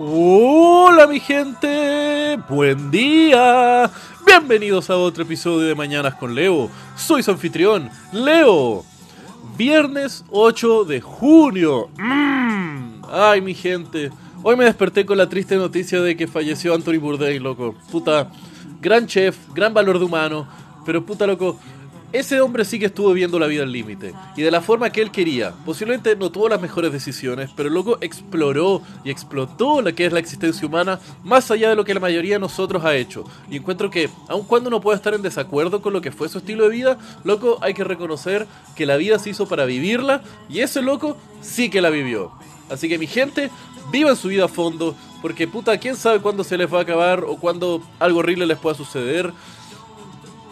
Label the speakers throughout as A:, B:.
A: Hola mi gente, buen día. Bienvenidos a otro episodio de Mañanas con Leo. Soy su anfitrión, Leo. Viernes 8 de junio. Mm. Ay mi gente, hoy me desperté con la triste noticia de que falleció Anthony Bourdain, loco. Puta, gran chef, gran valor de humano, pero puta loco, ese hombre sí que estuvo viendo la vida al límite y de la forma que él quería. Posiblemente no tuvo las mejores decisiones, pero luego exploró y explotó la que es la existencia humana más allá de lo que la mayoría de nosotros ha hecho. Y encuentro que, aun cuando uno pueda estar en desacuerdo con lo que fue su estilo de vida, loco, hay que reconocer que la vida se hizo para vivirla y ese loco sí que la vivió. Así que mi gente, vivan su vida a fondo, porque puta, quién sabe cuándo se les va a acabar o cuándo algo horrible les pueda suceder.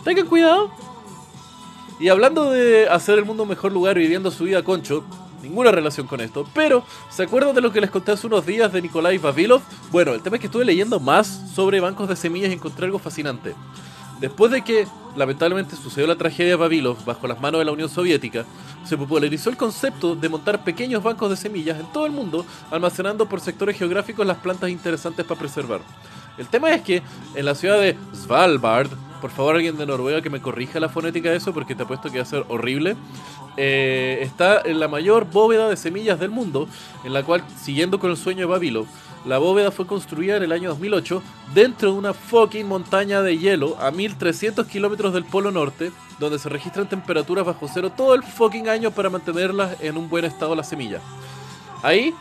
A: Tengan cuidado. Y hablando de hacer el mundo un mejor lugar viviendo su vida concho, ninguna relación con esto, pero ¿se acuerdan de lo que les conté hace unos días de Nikolai Vavilov? Bueno, el tema es que estuve leyendo más sobre bancos de semillas y encontré algo fascinante. Después de que lamentablemente sucedió la tragedia de Vavilov bajo las manos de la Unión Soviética, se popularizó el concepto de montar pequeños bancos de semillas en todo el mundo, almacenando por sectores geográficos las plantas interesantes para preservar. El tema es que en la ciudad de Svalbard, por favor alguien de Noruega que me corrija la fonética de eso porque te apuesto que va a ser horrible, eh, está en la mayor bóveda de semillas del mundo, en la cual, siguiendo con el sueño de Babilo, la bóveda fue construida en el año 2008 dentro de una fucking montaña de hielo a 1300 kilómetros del Polo Norte, donde se registran temperaturas bajo cero todo el fucking año para mantenerlas en un buen estado las semillas. Ahí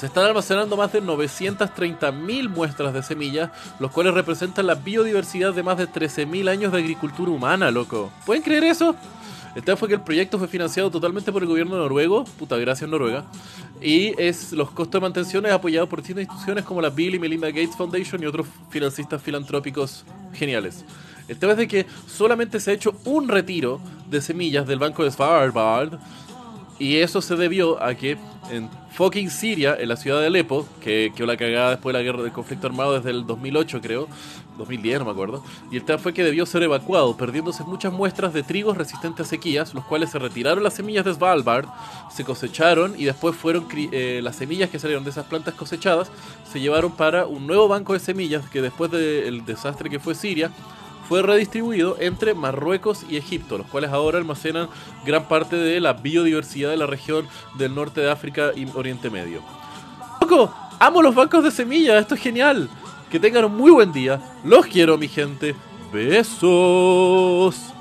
A: se están almacenando más de 930.000 muestras de semillas, los cuales representan la biodiversidad de más de 13.000 años de agricultura humana, loco. ¿Pueden creer eso? El tema fue que el proyecto fue financiado totalmente por el gobierno noruego, puta gracias Noruega, y es los costos de mantención es apoyado por distintas instituciones como la Bill y Melinda Gates Foundation y otros financistas filantrópicos geniales. El tema es de que solamente se ha hecho un retiro de semillas del banco de Svalbard y eso se debió a que en fucking Siria, en la ciudad de Alepo, que quedó la cagada después de la guerra del conflicto armado desde el 2008 creo, 2010 no me acuerdo, y el tema fue que debió ser evacuado, perdiéndose muchas muestras de trigos resistentes a sequías, los cuales se retiraron las semillas de Svalbard, se cosecharon y después fueron eh, las semillas que salieron de esas plantas cosechadas, se llevaron para un nuevo banco de semillas que después del desastre que fue Siria, fue redistribuido entre Marruecos y Egipto, los cuales ahora almacenan gran parte de la biodiversidad de la región del norte de África y Oriente Medio. ¡Loco! ¡Amo los bancos de semillas! ¡Esto es genial! Que tengan un muy buen día. Los quiero, mi gente. Besos.